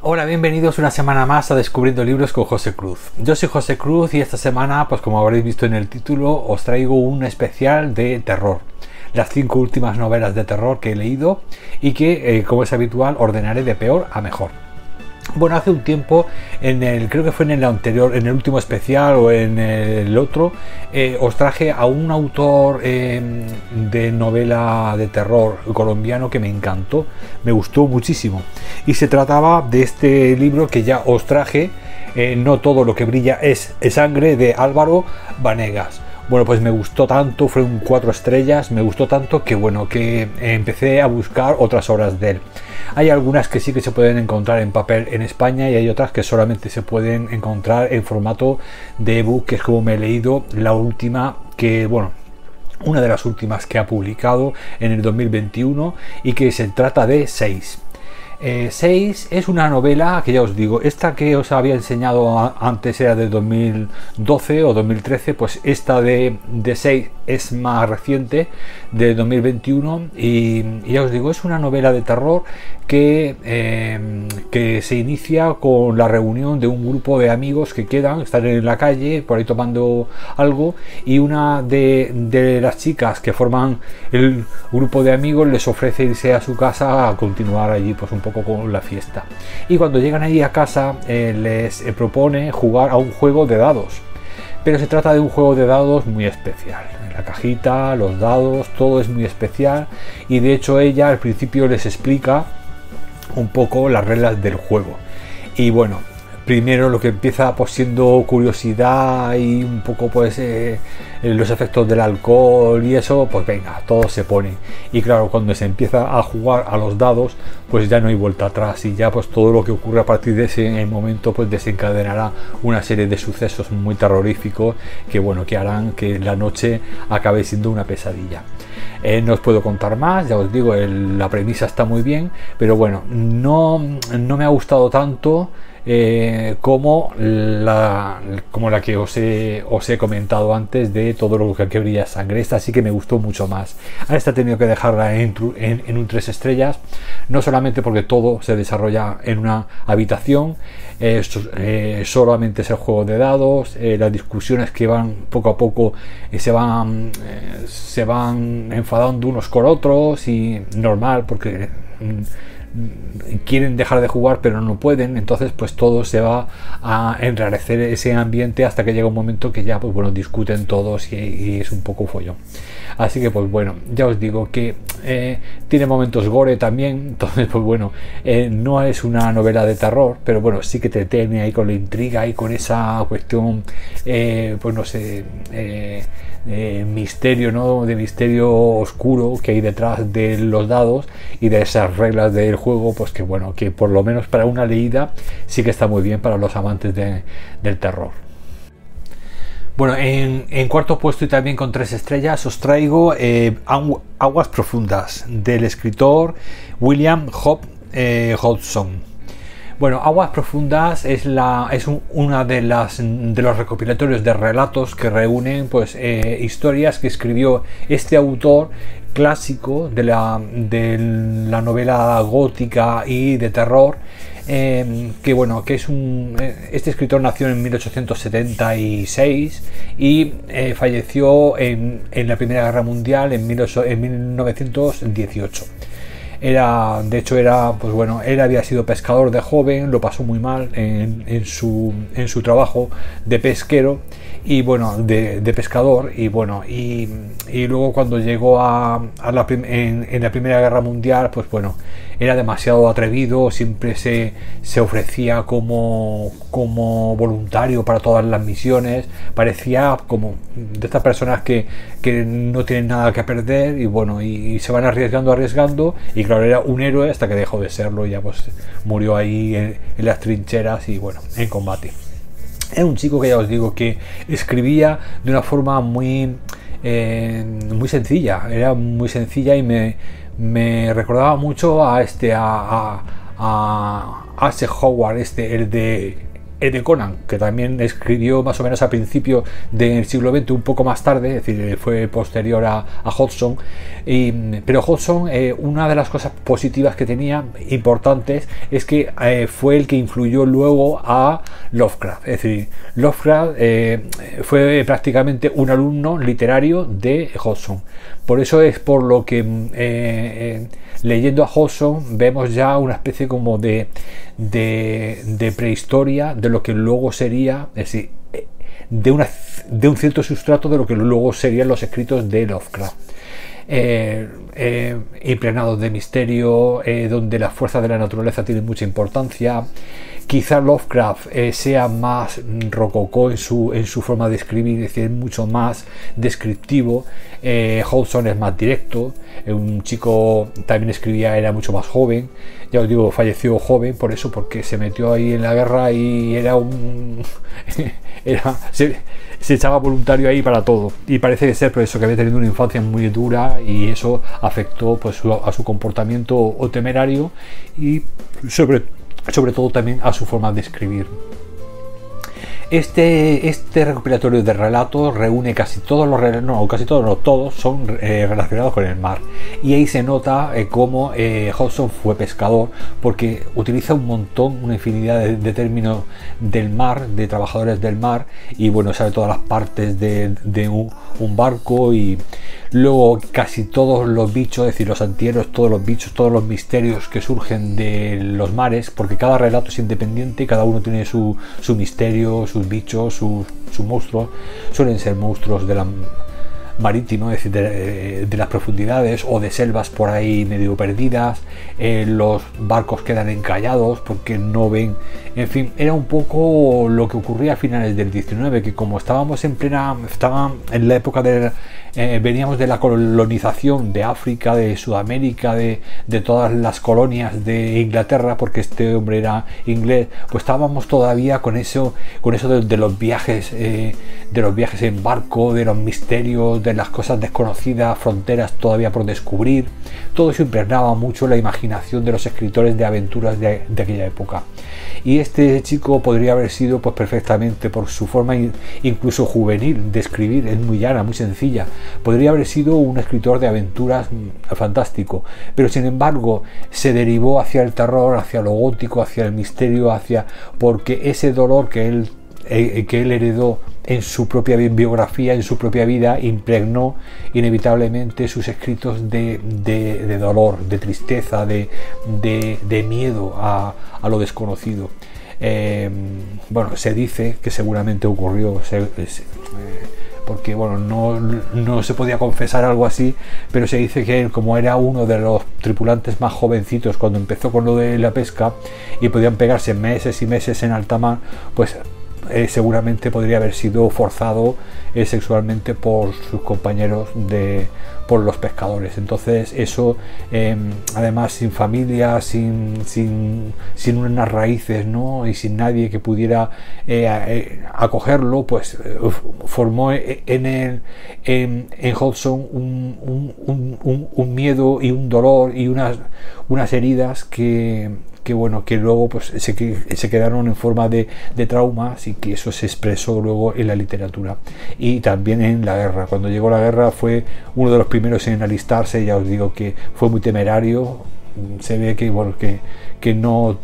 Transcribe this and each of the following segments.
Hola, bienvenidos una semana más a Descubriendo Libros con José Cruz. Yo soy José Cruz y esta semana, pues como habréis visto en el título, os traigo un especial de terror. Las cinco últimas novelas de terror que he leído y que, eh, como es habitual, ordenaré de peor a mejor. Bueno, hace un tiempo, en el, creo que fue en el anterior, en el último especial o en el otro, eh, os traje a un autor em, de novela de terror colombiano que me encantó, me gustó muchísimo. Y se trataba de este libro que ya os traje, eh, No todo lo que brilla es, sangre, de Álvaro Vanegas. Bueno, pues me gustó tanto, fue un cuatro estrellas, me gustó tanto que bueno, que empecé a buscar otras obras de él. Hay algunas que sí que se pueden encontrar en papel en España y hay otras que solamente se pueden encontrar en formato de ebook, que es como me he leído la última que, bueno, una de las últimas que ha publicado en el 2021 y que se trata de 6. 6 eh, es una novela que ya os digo, esta que os había enseñado antes era de 2012 o 2013, pues esta de, de 6 es más reciente, de 2021, y, ya os digo, es una novela de terror que, em, que se inicia con la reunión de un grupo de amigos que quedan, están en la calle, por ahí tomando algo, y una de, de las chicas que forman el grupo de amigos les ofrece irse a su casa a continuar allí pues un poco con la fiesta. Y cuando llegan allí a casa eh, les eh, propone jugar a un juego de dados. Pero se trata de un juego de dados muy especial. La cajita, los dados, todo es muy especial. Y de hecho ella al principio les explica un poco las reglas del juego. Y bueno, primero lo que empieza pues siendo curiosidad y un poco pues eh, los efectos del alcohol y eso pues venga todo se pone. Y claro cuando se empieza a jugar a los dados pues ya no hay vuelta atrás y ya pues todo lo que ocurre a partir de ese momento pues desencadenará una serie de sucesos muy terroríficos que bueno que harán que la noche acabe siendo una pesadilla. Eh, no os puedo contar más, ya os digo, la premisa está muy bien, pero bueno, no, no me ha gustado tanto eh, como, la, como la que os he, os he comentado antes de todo lo que, brilla sangre. Esta sí que me gustó mucho más. Esta he tenido que dejarla en, en, un 3 estrellas, no solamente porque todo se desarrolla en una habitación, eh, eh, solamente es el juego de dados, las discusiones que van poco a poco se, van, se van enfadando unos con otros y normal porque mm, quieren dejar de jugar pero no pueden, entonces pues todo se va a enrarecer ese ambiente hasta que llega un momento que ya pues bueno discuten todos y, es un poco follón. Así que pues bueno, ya os digo que eh, tiene momentos gore también, entonces pues bueno, eh, no es una novela de terror, pero bueno, sí que te tiene ahí con la intriga y con esa cuestión, eh, pues no sé, misterio, ¿no? De misterio oscuro que hay detrás de los dados y de esas reglas del juego, pues que bueno, que por lo menos para una leída sí que está muy bien para los amantes del terror. Bueno, en, cuarto puesto y también con tres estrellas os traigo eh, Aguas Profundas del escritor William Hobb eh. Bueno, Aguas Profundas es, la, una de, los recopilatorios de relatos que reúnen pues, eh, historias que escribió este autor clásico de la, de la novela gótica y de terror Em, que bueno, que es. Eh, este escritor nació en 1876 y eh, falleció en, la Primera Guerra Mundial en 1918 era de hecho era pues bueno él había sido pescador de joven lo pasó muy mal en, su, en su trabajo de pesquero y bueno de, pescador y bueno y, luego cuando llegó a, la, en, la primera guerra mundial pues bueno era demasiado atrevido siempre se, se ofrecía como como voluntario para todas las misiones parecía como de estas personas que, que no tienen nada que perder y bueno y, se van arriesgando arriesgando y claro era un héroe hasta que dejó de serlo y ya pues murió ahí en las trincheras y bueno en combate. Era un chico que ya os digo que escribía de una forma muy, eh, muy sencilla, era muy sencilla y me, me recordaba mucho a este, a, a, a Howard, este, el de el de Conan, que también escribió más o menos a principio del siglo XX, un poco más tarde, es decir, fue posterior a, Hodgson. pero Hodgson, eh, una de las cosas positivas que tenía, importantes, es que eh, fue el que influyó luego a Lovecraft. Es decir, Lovecraft eh, fue prácticamente un alumno literario de Hodgson. Por eso es por lo que leyendo a Hodgson vemos ya una especie como de, de, prehistoria de lo que luego sería, es decir, de, una, de un cierto sustrato de lo que luego serían los escritos de Lovecraft. Eh, eh, impregnados de misterio, eh, donde las fuerzas de la naturaleza tienen mucha importancia. Quizá Lovecraft sea más rococó en su, en su forma de escribir, es decir, mucho más descriptivo. Hodgson es más directo. un chico también escribía, era mucho más joven. Ya os digo, falleció joven por eso, porque se metió ahí en la guerra y era un. era, se echaba voluntario ahí para todo. Y parece ser por eso que había tenido una infancia muy dura y eso afectó pues, a su comportamiento o temerario y sobre, sobre todo también a su forma de escribir. Este, este recopilatorio de relatos reúne casi todos los no, casi todos, no, todos son eh, relacionados con el mar. Y ahí se nota eh, cómo eh, fue pescador, porque utiliza un montón, una infinidad de, términos del mar, de trabajadores del mar, y bueno, sabe todas las partes de, un barco y Luego casi todos los bichos, es decir, los antieros, todos los bichos, todos los misterios que surgen de los mares, porque cada relato es independiente, cada uno tiene su, misterio, sus bichos, sus, monstruos. Suelen ser monstruos de la marítimo, es decir, de, las profundidades o de selvas por ahí medio perdidas, eh, los barcos quedan encallados porque no ven, en fin, era un poco lo que ocurría a finales del 19, que como estábamos en plena, estaban en la época de eh, veníamos de la colonización de África, de Sudamérica, de, todas las colonias de Inglaterra, porque este hombre era inglés, pues estábamos todavía con eso, con eso de, los viajes, eh, de los viajes en barco, de los misterios, de las cosas desconocidas, fronteras todavía por descubrir. Todo eso impregnaba mucho la imaginación de los escritores de aventuras de aquella época y este chico podría haber sido pues perfectamente por su forma incluso juvenil de escribir es muy llana muy sencilla. Podría haber sido un escritor de aventuras mm, fantástico. Pero sin embargo se derivó hacia el terror hacia lo gótico hacia el misterio hacia porque ese dolor que él eh, que él heredó en su propia biografía, en su propia vida, impregnó inevitablemente sus escritos de, dolor, de tristeza, de, miedo a, lo desconocido. Eh, bueno, se dice que seguramente ocurrió, eh, porque bueno, no, no, se podía confesar algo así, pero se dice que él, como era uno de los tripulantes más jovencitos cuando empezó con lo de la pesca y podían pegarse meses y meses en alta mar, pues eh, seguramente podría haber sido forzado eh, sexualmente por sus compañeros de por los pescadores entonces eso em, además sin familia sin, sin, sin, unas raíces ¿no? y sin nadie que pudiera eh, acogerlo pues formó en el en, en un, un, un, miedo y un dolor y unas, unas heridas que que bueno, que luego pues se, se quedaron en forma de, de, traumas y que eso se expresó luego en la literatura y también en la guerra. Cuando llegó la guerra fue uno de los primeros en alistarse, ya os digo que fue muy temerario, se ve que bueno, que, que no,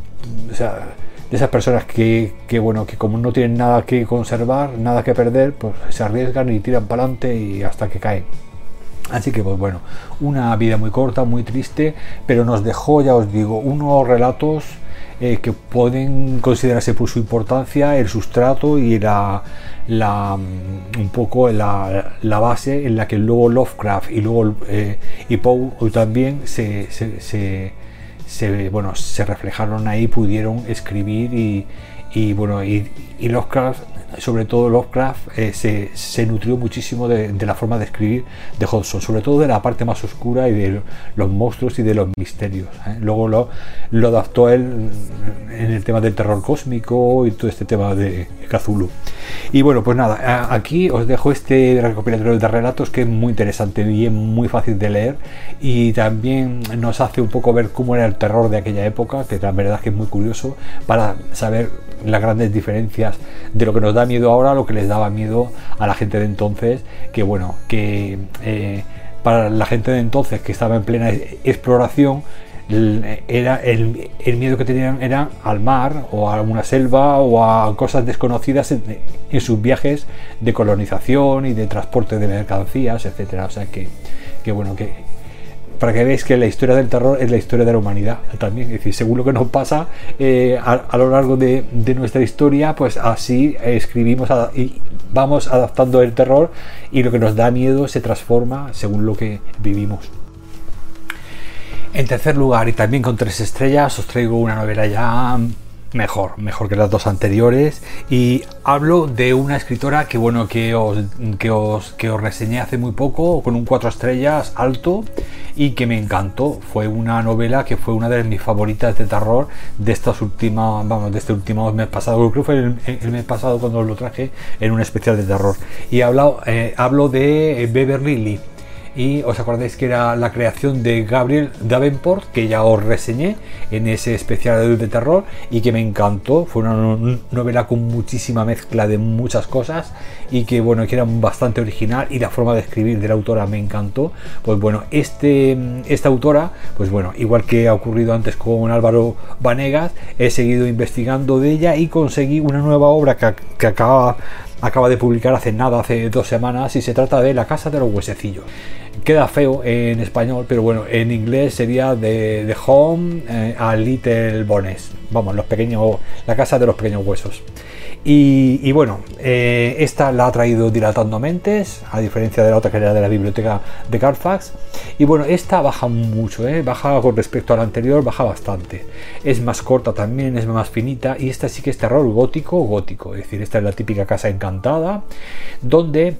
esas personas que, que, bueno, que como no tienen nada que conservar, nada que perder, pues se arriesgan y tiran para adelante y hasta que caen. Así que, pues bueno, una vida muy corta, muy triste, pero nos dejó, ya os digo, unos relatos eh, que pueden considerarse por su importancia, el sustrato y la, la mm, un poco la, la, base en la que luego Lovecraft y luego eh, y Poe también se, se, se, bueno, se reflejaron ahí, pudieron escribir y, y bueno, y, y Lovecraft sobre todo Lovecraft eh, se, se, nutrió muchísimo de, la forma de escribir de Hodgson, sobre todo de la parte más oscura y de los monstruos y de los misterios. ¿eh? Luego lo, lo, adaptó él en el tema del terror cósmico y todo este tema de Cthulhu. Y bueno, pues nada, aquí os dejo este recopilatorio de relatos que es muy interesante y es muy fácil de leer y también nos hace un poco ver cómo era el terror de aquella época, que la verdad es que es muy curioso para saber las grandes diferencias de lo que nos da miedo ahora a lo que les daba miedo a la gente de entonces, que bueno, que eh, para la gente de entonces que estaba en plena exploración, era el, miedo que tenían era al mar o a una selva o a cosas desconocidas en, sus viajes de colonización y de transporte de mercancías, etcétera. O sea que, que bueno, que para que veáis que la historia del terror es la historia de la humanidad también. Es decir, según lo que nos pasa eh, a, lo largo de, nuestra historia, pues así escribimos y vamos adaptando el terror y lo que nos da miedo se transforma según lo que vivimos. En tercer lugar, y también con tres estrellas, os traigo una novela ya mejor, mejor que las dos anteriores. Y hablo de una escritora que bueno, que os, que os, que os reseñé hace muy poco, con un cuatro estrellas alto, y que me encantó. Fue una novela que fue una de mis favoritas de terror de estas últimas, vamos, de este último mes pasado. Creo que fue el, mes pasado cuando lo traje en un especial de terror. Y hablo, eh, hablo de Beverly Lee y os acordáis que era la creación de Gabriel Davenport que ya os reseñé en ese especial de terror y que me encantó fue una novela con muchísima mezcla de muchas cosas y que bueno que era bastante original y la forma de escribir de la autora me encantó pues bueno este esta autora pues bueno igual que ha ocurrido antes con Álvaro Vanegas he seguido investigando de ella y conseguí una nueva obra que, que acaba acaba de publicar hace nada, hace dos semanas, y se trata de La Casa de los Huesecillos. Queda feo en español, pero bueno, en inglés sería de, The Home eh, a Little Bones. Vamos, los pequeños, la casa de los pequeños huesos. Y, bueno, eh, esta la ha traído dilatando mentes, a diferencia de la otra que era de la biblioteca de Carfax. Y bueno, esta baja mucho, ¿eh? baja con respecto a la anterior, baja bastante. Es más corta también, es más finita. Y esta sí que es terror gótico, gótico. Es decir, esta es la típica casa encantada, donde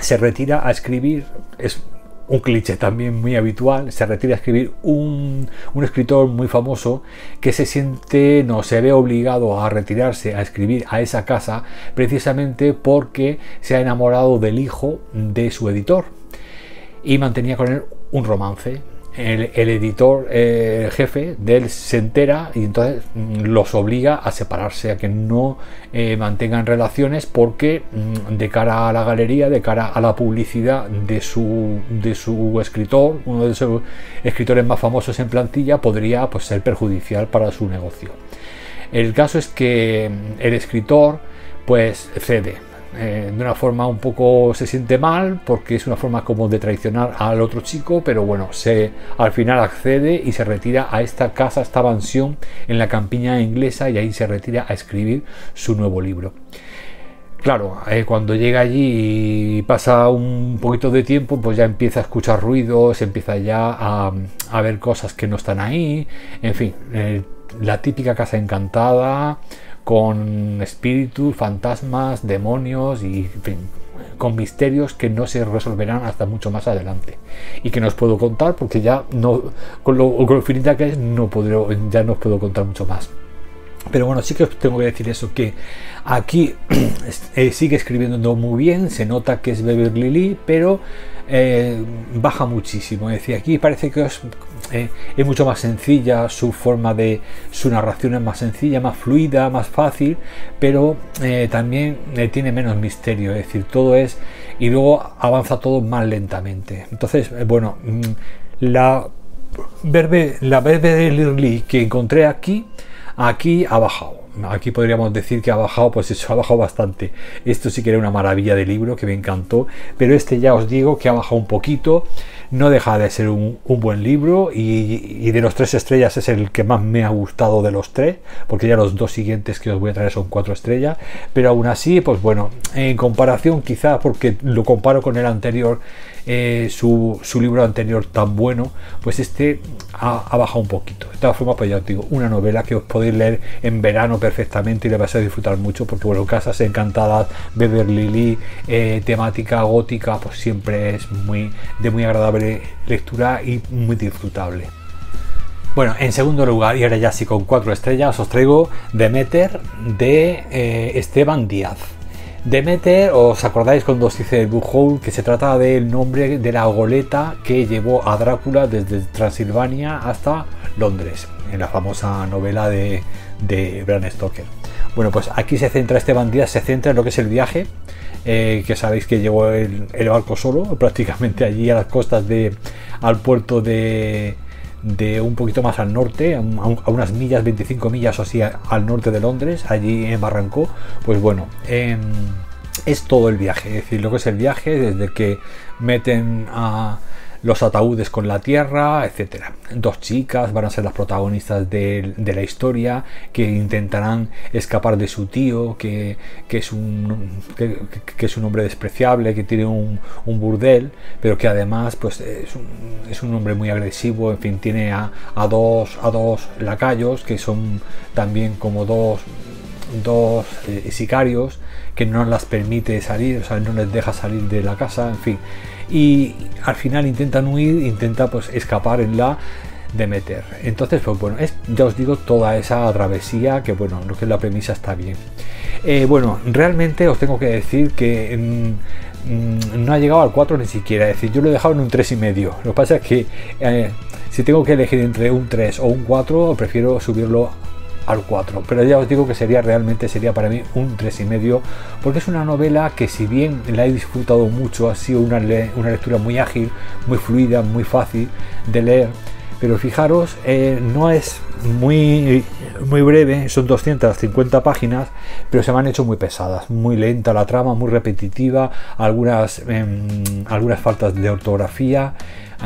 se retira a escribir. Es un cliché también muy habitual, se retira a escribir un, escritor muy famoso que se siente, no se ve obligado a retirarse a escribir a esa casa precisamente porque se ha enamorado del hijo de su editor y mantenía con él un romance el, editor eh, jefe de él se entera y entonces mm, los obliga a separarse, a que no eh, mantengan relaciones porque mm, de cara a la galería, de cara a la publicidad de su, de su escritor, uno de sus escritores más famosos en plantilla, podría pues, ser perjudicial para su negocio. El caso es que mm, el escritor pues cede, eh, de una forma un poco se siente mal porque es una forma como de traicionar al otro chico, pero bueno, se al final accede y se retira a esta casa, esta mansión en la campiña inglesa y ahí se retira a escribir su nuevo libro. Claro, eh, cuando llega allí y pasa un poquito de tiempo, pues ya empieza a escuchar ruidos, empieza ya a, ver cosas que no están ahí, en fin, eh, la típica casa encantada, con espíritus, fantasmas, demonios y con misterios que no se resolverán hasta mucho más adelante. Y que no os puedo contar porque ya no con lo, con finita que es no ya no os puedo contar mucho más pero bueno, sí que os tengo que decir eso, que aquí eh, sigue escribiendo muy bien, se nota que es Beverly Lee, pero eh, baja muchísimo. Es decir, aquí parece que eh, es, mucho más sencilla, su forma de, su narración es más sencilla, más fluida, más fácil, pero también tiene menos misterio, es decir, todo es, y luego avanza todo más lentamente. Entonces, bueno, mm, la, verbe, la Beverly Lee que encontré aquí, Aquí ha bajado. Aquí podríamos decir que ha bajado, pues eso, ha bajado bastante. Esto sí que era una maravilla de libro que me encantó, pero este ya os digo que ha bajado un poquito. No deja de ser un, buen libro y, de los tres estrellas es el que más me ha gustado de los tres, porque ya los dos siguientes que os voy a traer son cuatro estrellas, pero aún así, pues bueno, en comparación quizá porque lo comparo con el anterior, eh, su, libro anterior tan bueno, pues este ha, bajado un poquito. De todas formas, pues ya os digo, una novela que os podéis leer en verano perfectamente y le vais a disfrutar mucho, porque bueno, Casas Encantadas, Beverly Lee, eh, temática gótica, pues siempre es muy de muy agradable lectura y muy disfrutable. Bueno, en segundo lugar, y ahora ya sí con cuatro estrellas, os traigo Demeter de eh, Esteban Díaz. Demeter, ¿os acordáis cuando os dice el que se trata del nombre de la goleta que llevó a Drácula desde Transilvania hasta Londres, en la famosa novela de, de Stoker? Bueno, pues aquí se centra este bandido, se centra en lo que es el viaje, eh, que sabéis que llegó el, barco solo, prácticamente allí a las costas de, al puerto de, de un poquito más al norte, a, unas millas, 25 millas o así al norte de Londres, allí en Barranco, pues bueno, em, es todo el viaje, es decir, lo que es el viaje desde que meten a los ataúdes con la tierra, etcétera. Dos chicas van a ser las protagonistas de, la historia que intentarán escapar de su tío, que, es, un, que, es un hombre despreciable, que tiene un, burdel, pero que además pues, es, un, hombre muy agresivo, en fin, tiene a, dos, a dos lacayos que son también como dos dos eh, sicarios que no las permite salir, o sea, no les deja salir de la casa, en fin y al final intentan huir, intenta pues escapar en la de meter. Entonces, pues bueno, es, ya os digo, toda esa travesía que bueno, lo que la premisa está bien. Eh, bueno, realmente os tengo que decir que mm, mm, no ha llegado al 4 ni siquiera, es decir, yo lo he dejado en un 3,5. Lo que pasa es que eh, si tengo que elegir entre un 3 o un 4, prefiero subirlo al 4. Pero ya os digo que sería realmente sería para mí un 3,5 porque es una novela que si bien la he disfrutado mucho, ha sido una, una lectura muy ágil, muy fluida, muy fácil de leer. Pero fijaros, eh, no es muy, muy breve, son 250 páginas, pero se me han hecho muy pesadas, muy lenta la trama, muy repetitiva, algunas, em, algunas faltas de ortografía,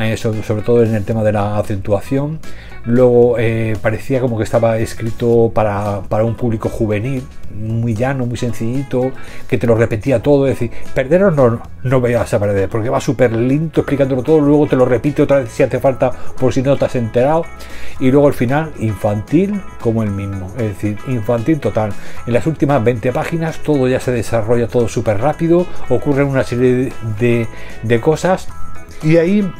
eh, sobre todo en el tema de la acentuación. Luego eh, parecía como que estaba escrito para, un público juvenil, muy llano, muy sencillito, que te lo repetía todo. Es decir, perder no, no veas a perder, porque va súper lento explicándolo todo, luego te lo repite otra vez si hace falta por si no te has enterado. Y luego al final, infantil como el mismo. Es decir, infantil total. En las últimas 20 páginas todo ya se desarrolla todo súper rápido, ocurren una serie de, de cosas. Y ahí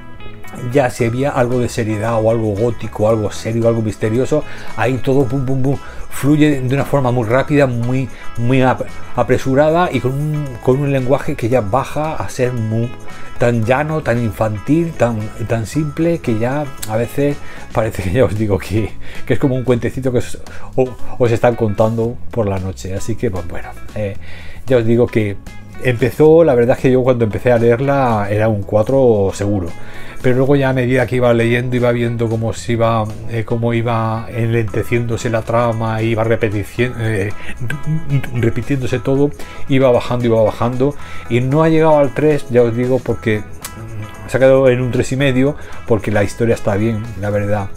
ya si había algo de seriedad o algo gótico, algo serio, algo misterioso, ahí todo pum, pum, pum, fluye de una forma muy rápida, muy, muy apresurada y con un, lenguaje que ya baja a ser muy, tan llano, tan infantil, tan, tan simple que ya a veces parece que ya os digo que, es como un cuentecito que os, os, están contando por la noche. Así que, pues bueno, eh, ya os digo que empezó, la verdad es que yo cuando empecé a leerla era un 4 seguro pero luego ya a medida que iba leyendo iba viendo cómo se iba eh, cómo iba enlenteciéndose la trama iba eh, repitiéndose todo iba bajando iba bajando. Y no ha llegado al 3 ya os digo porque se ha quedado en un 3 y medio porque la historia está bien la verdad.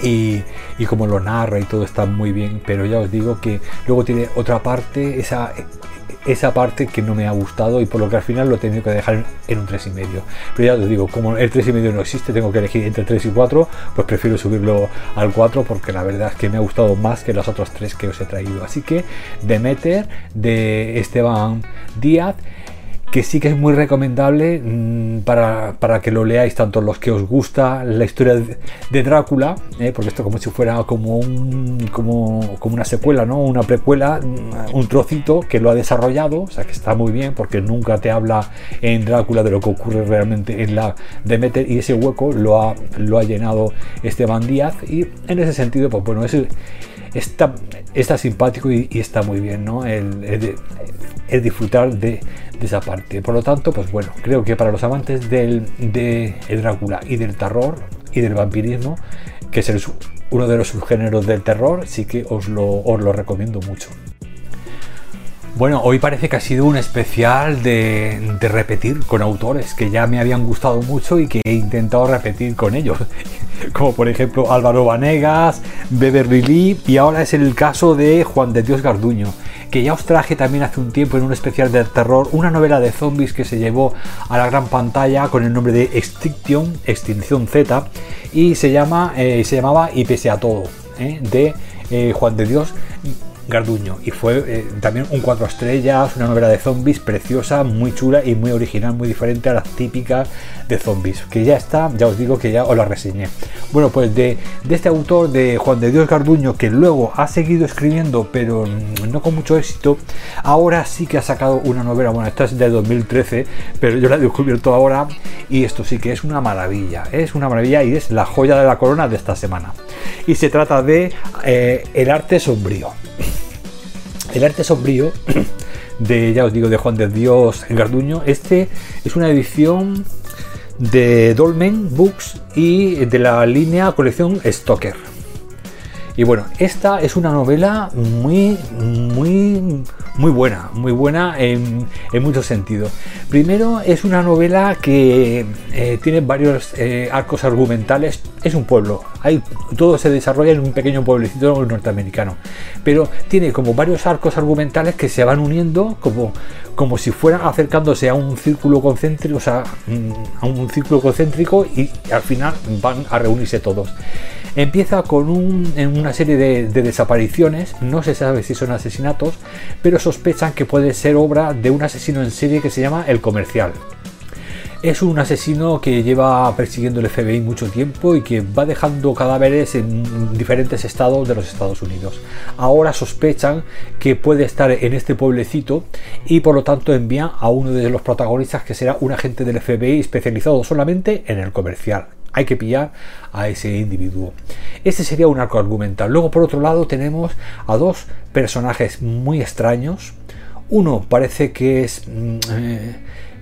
Y, y, como lo narra y todo está muy bien, pero ya os digo que luego tiene otra parte, esa, esa parte que no me ha gustado y por lo que al final lo he tenido que dejar en un 3,5. Pero ya os digo, como el 3,5 no existe, tengo que elegir entre 3 y 4, pues prefiero subirlo al 4 porque la verdad es que me ha gustado más que los otros 3 que os he traído. Así que Demeter de Esteban Díaz que sí que es muy recomendable mm, para, que lo leáis tanto los que os gusta la historia de, Drácula, ¿eh? porque esto como si fuera como, un, como, como, una secuela, ¿no? una precuela, mm, un trocito que lo ha desarrollado, o sea que está muy bien porque nunca te habla en Drácula de lo que ocurre realmente en la Demeter y ese hueco lo ha, lo ha llenado Esteban Díaz y en ese sentido, pues bueno, es, está, está simpático y, está muy bien, ¿no? el, el disfrutar de esa parte. Por lo tanto, pues bueno, creo que para los amantes del, de Drácula y del terror y del vampirismo, que es uno de los subgéneros del terror, sí que os lo, os lo recomiendo mucho. Bueno, hoy parece que ha sido un especial de, de, repetir con autores que ya me habían gustado mucho y que he intentado repetir con ellos. Como por ejemplo Álvaro Vanegas, Beverly Lee y ahora es el caso de Juan de Dios Garduño que ya os traje también hace un tiempo en un especial de terror, una novela de zombies que se llevó a la gran pantalla con el nombre de Extinction, Extinción Z, y se, llama, eh, se llamaba Y pese a todo, ¿eh? de eh, Juan de Dios Garduño y fue eh, también un cuatro estrellas, una novela de zombies preciosa, muy chula y muy original, muy diferente a las típicas de zombies, que ya está, ya os digo que ya os la reseñé. Bueno, pues de, este autor, de Juan de Dios Garduño, que luego ha seguido escribiendo, pero no con mucho éxito, ahora sí que ha sacado una novela, bueno, esta es de 2013, pero yo la he descubierto ahora y esto sí que es una maravilla, es una maravilla y es la joya de la corona de esta semana. Y se trata de eh, El arte sombrío. El arte sombrío de, ya os digo, de Juan de Dios Garduño. Este es una edición de Dolmen Books y de la línea colección Stoker. Y bueno, esta es una novela muy, muy, muy buena, muy buena en, muchos sentidos. Primero, es una novela que eh, tiene varios eh, arcos argumentales. Es un pueblo, todo se desarrolla en un pequeño pueblecito norteamericano, pero tiene como varios arcos argumentales que se van uniendo como, como si fueran acercándose a un círculo concéntrico, o sea, mm, a un círculo concéntrico y al final van a reunirse todos. Empieza con una serie de, desapariciones, no se sabe si son asesinatos, pero sospechan que puede ser obra de un asesino en serie que se llama El Comercial. Es un asesino que lleva persiguiendo el FBI mucho tiempo y que va dejando cadáveres en diferentes estados de los Estados Unidos. Ahora sospechan que puede estar en este pueblecito y por lo tanto envían a uno de los protagonistas que será un agente del FBI especializado solamente en el comercial hay que pillar a ese individuo. Este sería un arco argumental. Luego, por otro lado, tenemos a dos personajes muy extraños. Uno parece que es. Mm, eh,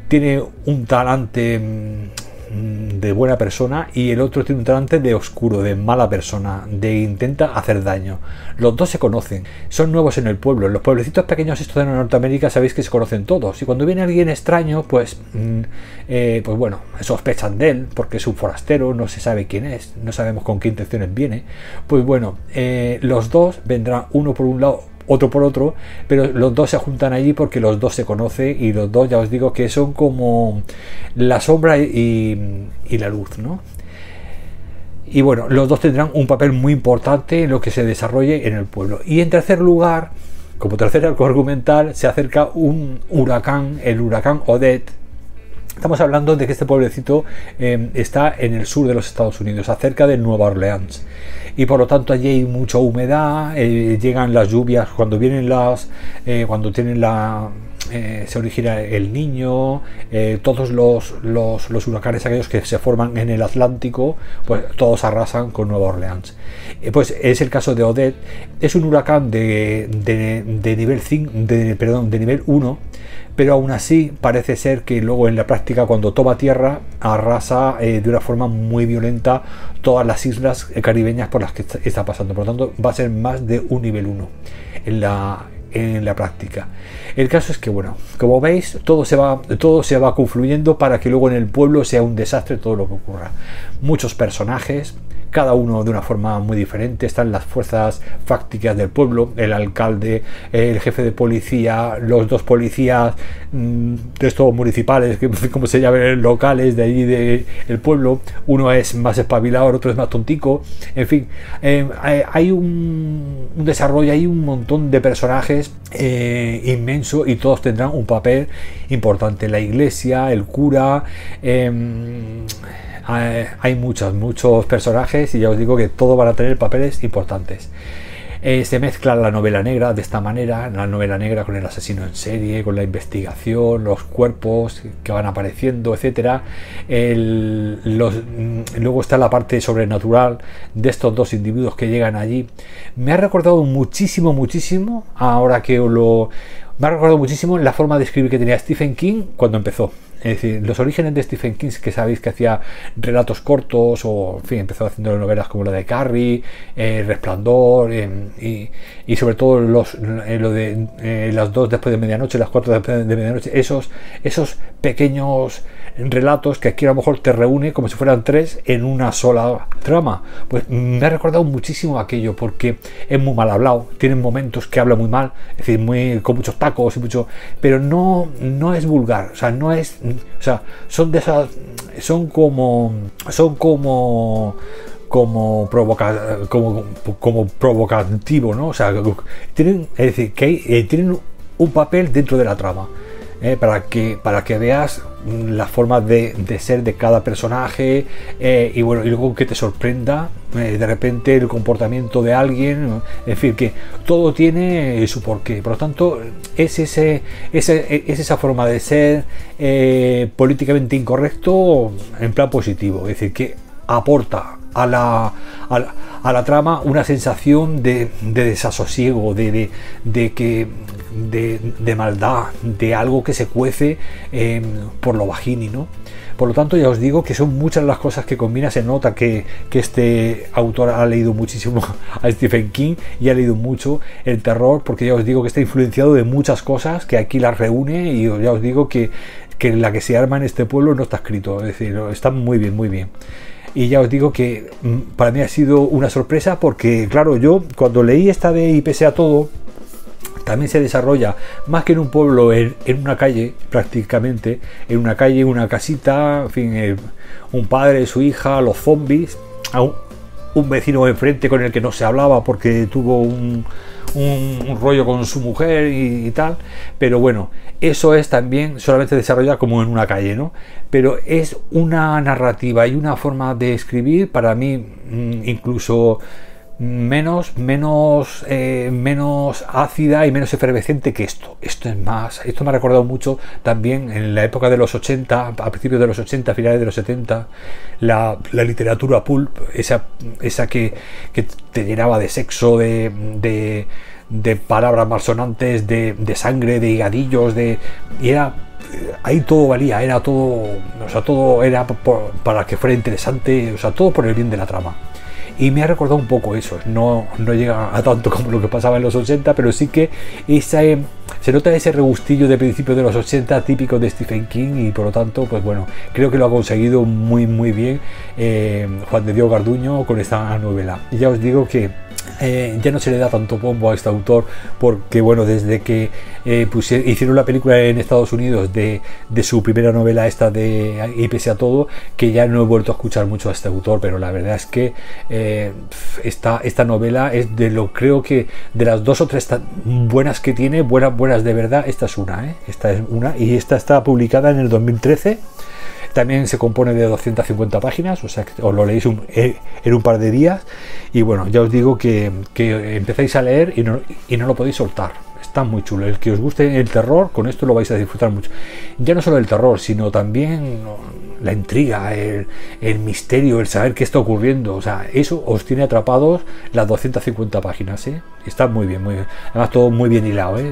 tiene un talante mm, de buena persona y el otro tiene un talante de oscuro, de mala persona, de intenta hacer daño. Los dos se conocen, son nuevos en el pueblo. En los pueblecitos pequeños estos de Norteamérica sabéis que se conocen todos. Y cuando viene alguien extraño, pues, mm, eh, pues bueno, sospechan de él porque es un forastero, no se sabe quién es, no sabemos con qué intenciones viene. Pues bueno, eh, los dos vendrán uno por un lado otro por otro, pero los dos se juntan allí porque los dos se conocen y los dos ya os digo que son como la sombra y, la luz, ¿no? Y bueno, los dos tendrán un papel muy importante en lo que se desarrolle en el pueblo. Y en tercer lugar, como tercer arco argumental, se acerca un huracán, el huracán Odette. Estamos hablando de que este pueblecito eh, está en el sur de los Estados Unidos, cerca de Nueva Orleans. Y por lo tanto allí hay mucha humedad, eh, llegan las lluvias cuando vienen las, eh, cuando tienen la, eh, se origina el niño, todos los, los, huracanes aquellos que se forman en el Atlántico, pues todos arrasan con Nueva Orleans. pues es el caso de Odette, es un huracán de, de, nivel 5, de, perdón, de nivel 1 pero aún así parece ser que luego en la práctica cuando toma tierra arrasa eh, de una forma muy violenta todas las islas caribeñas por las que está pasando. Por lo tanto, va a ser más de un nivel 1 en la, en la práctica. El caso es que, bueno, como veis, todo se, va, todo se va confluyendo para que luego en el pueblo sea un desastre todo lo que ocurra. Muchos personajes, cada uno de una forma muy diferente. Están las fuerzas fácticas del pueblo, el alcalde, el jefe de policía, los dos policías mm, de estos municipales, como se llaman, locales de allí del pueblo. Uno es más espabilado, otro es más tontico. En fin, eh, hay un, desarrollo, hay un montón de personajes eh, inmenso y todos tendrán un papel importante. La iglesia, el cura. Em, hay muchos, muchos personajes y ya os digo que todos van a tener papeles importantes. Eh, se mezcla la novela negra de esta manera, la novela negra con el asesino en serie, con la investigación, los cuerpos que van apareciendo, etcétera. Mm, luego está la parte sobrenatural de estos dos individuos que llegan allí. Me ha recordado muchísimo, muchísimo, ahora que lo... Me ha recordado muchísimo la forma de escribir que tenía Stephen King cuando empezó. Es decir, los orígenes de Stephen King, que sabéis que hacía relatos cortos, o en fin, empezó haciendo novelas como la de Carrie, eh, Resplandor, eh, y, sobre todo los, eh, lo de las dos después de medianoche, las cuatro después de medianoche, esos, esos pequeños relatos que aquí a lo mejor te reúne como si fueran tres en una sola trama. Pues me ha recordado muchísimo aquello porque es muy mal hablado, tiene momentos que habla muy mal, es decir, muy, con muchos tacos y mucho, pero no, no es vulgar, o sea, no es, o sea, son de esas, son como, son como como, provoca, como, como provocativo, ¿no? O sea, tienen, es decir, que eh, tienen un papel dentro de la trama. ¿Eh? para, que, para que veas la forma de, ser de cada personaje eh, y bueno y luego que te sorprenda de repente el comportamiento de alguien en fin que todo tiene su porqué por lo tanto es ese, ese es esa forma de ser políticamente incorrecto en plan positivo es decir que aporta a la, a la, trama una sensación de, desasosiego, de, de, que, de, maldad, de algo que se cuece em, por lo bajini, ¿no? Por lo tanto, ya os digo que son muchas las cosas que combina. Se nota que, que, este autor ha leído muchísimo a Stephen King y ha leído mucho el terror, porque ya os digo que está influenciado de muchas cosas que aquí las reúne y ya os digo que, que la que se arma en este pueblo no está escrito. Es decir, está muy bien, muy bien. Y ya os digo que mm, para mí ha sido una sorpresa porque, claro, yo cuando leí esta de y pese a todo, también se desarrolla más que en un pueblo, en, una calle prácticamente, en una calle, una casita, en fin, eh, un padre, su hija, los zombies, un, un vecino enfrente con el que no se hablaba porque tuvo un, rollo con su mujer y, tal, pero bueno, eso es también solamente desarrollado como en una calle, ¿no? Pero es una narrativa y una forma de escribir para mí mm, incluso menos, menos, eh, menos ácida y menos efervescente que esto. Esto es más. Esto me ha recordado mucho también en la época de los 80, a principios de los 80, finales de los 70, la, literatura pulp, esa, esa que, te llenaba de sexo, de, de, palabras malsonantes, de, de sangre, de higadillos, de. Y era ahí todo valía, era todo, o sea, todo era para que fuera interesante, o sea, todo por el bien de la trama. Y me ha recordado un poco eso, no, no llega a tanto como lo que pasaba en los 80, pero sí que esa, eh, se nota ese regustillo de principio de los 80 típico de Stephen King y por lo tanto, pues bueno, creo que lo ha conseguido muy muy bien eh, Juan de Dios Garduño con esta novela. Y ya os digo que eh, ya no se le da tanto pombo a este autor porque bueno desde que eh, hicieron la película en Estados Unidos de, su primera novela esta de y pese a todo que ya no he vuelto a escuchar mucho a este autor pero la verdad es que eh, esta, esta novela es de lo creo que de las dos o tres buenas que tiene buenas buenas de verdad esta es una esta es una y esta está publicada en el 2013 también se compone de 250 páginas, o sea, os lo leéis eh, en un par de días. Y bueno, ya os digo que, que empezáis a leer y no, y no lo podéis soltar está muy chulo. El que os guste el terror, con esto lo vais a disfrutar mucho. Ya no solo el terror, sino también la intriga, el, misterio, el saber qué está ocurriendo. O sea, eso os tiene atrapados las 250 páginas. ¿eh? Está muy bien, muy bien. Además, todo muy bien hilado. ¿eh?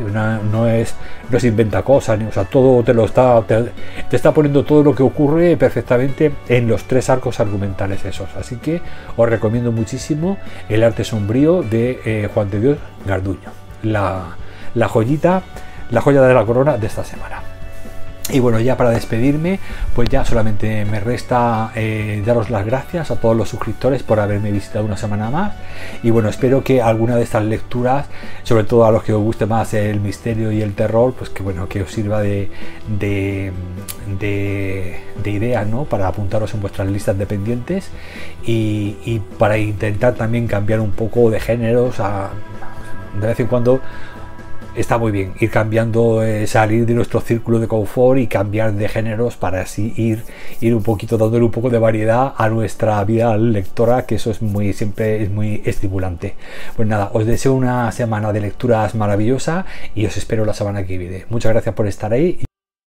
No, es, no se inventa cosas, o sea, todo te lo está, te, está poniendo todo lo que ocurre perfectamente en los tres arcos argumentales esos. Así que os recomiendo muchísimo El arte sombrío de eh, Juan de Dios Garduño. La, la joyita, la joya de la corona de esta semana. Y bueno, ya para despedirme, pues ya solamente me resta eh, daros las gracias a todos los suscriptores por haberme visitado una semana más. Y bueno, espero que alguna de estas lecturas, sobre todo a los que os guste más el misterio y el terror, pues que bueno, que os sirva de, de, de, ideas, ¿no? Para apuntaros en vuestras listas dependientes y, y para intentar también cambiar un poco de géneros de vez en cuando está muy bien ir cambiando, eh, salir de nuestro círculo de confort y cambiar de géneros para así ir, ir un poquito dándole un poco de variedad a nuestra vida lectora, que eso es muy siempre es muy estimulante. Pues nada, os deseo una semana de lecturas maravillosa y os espero la semana que viene. Muchas gracias por estar ahí.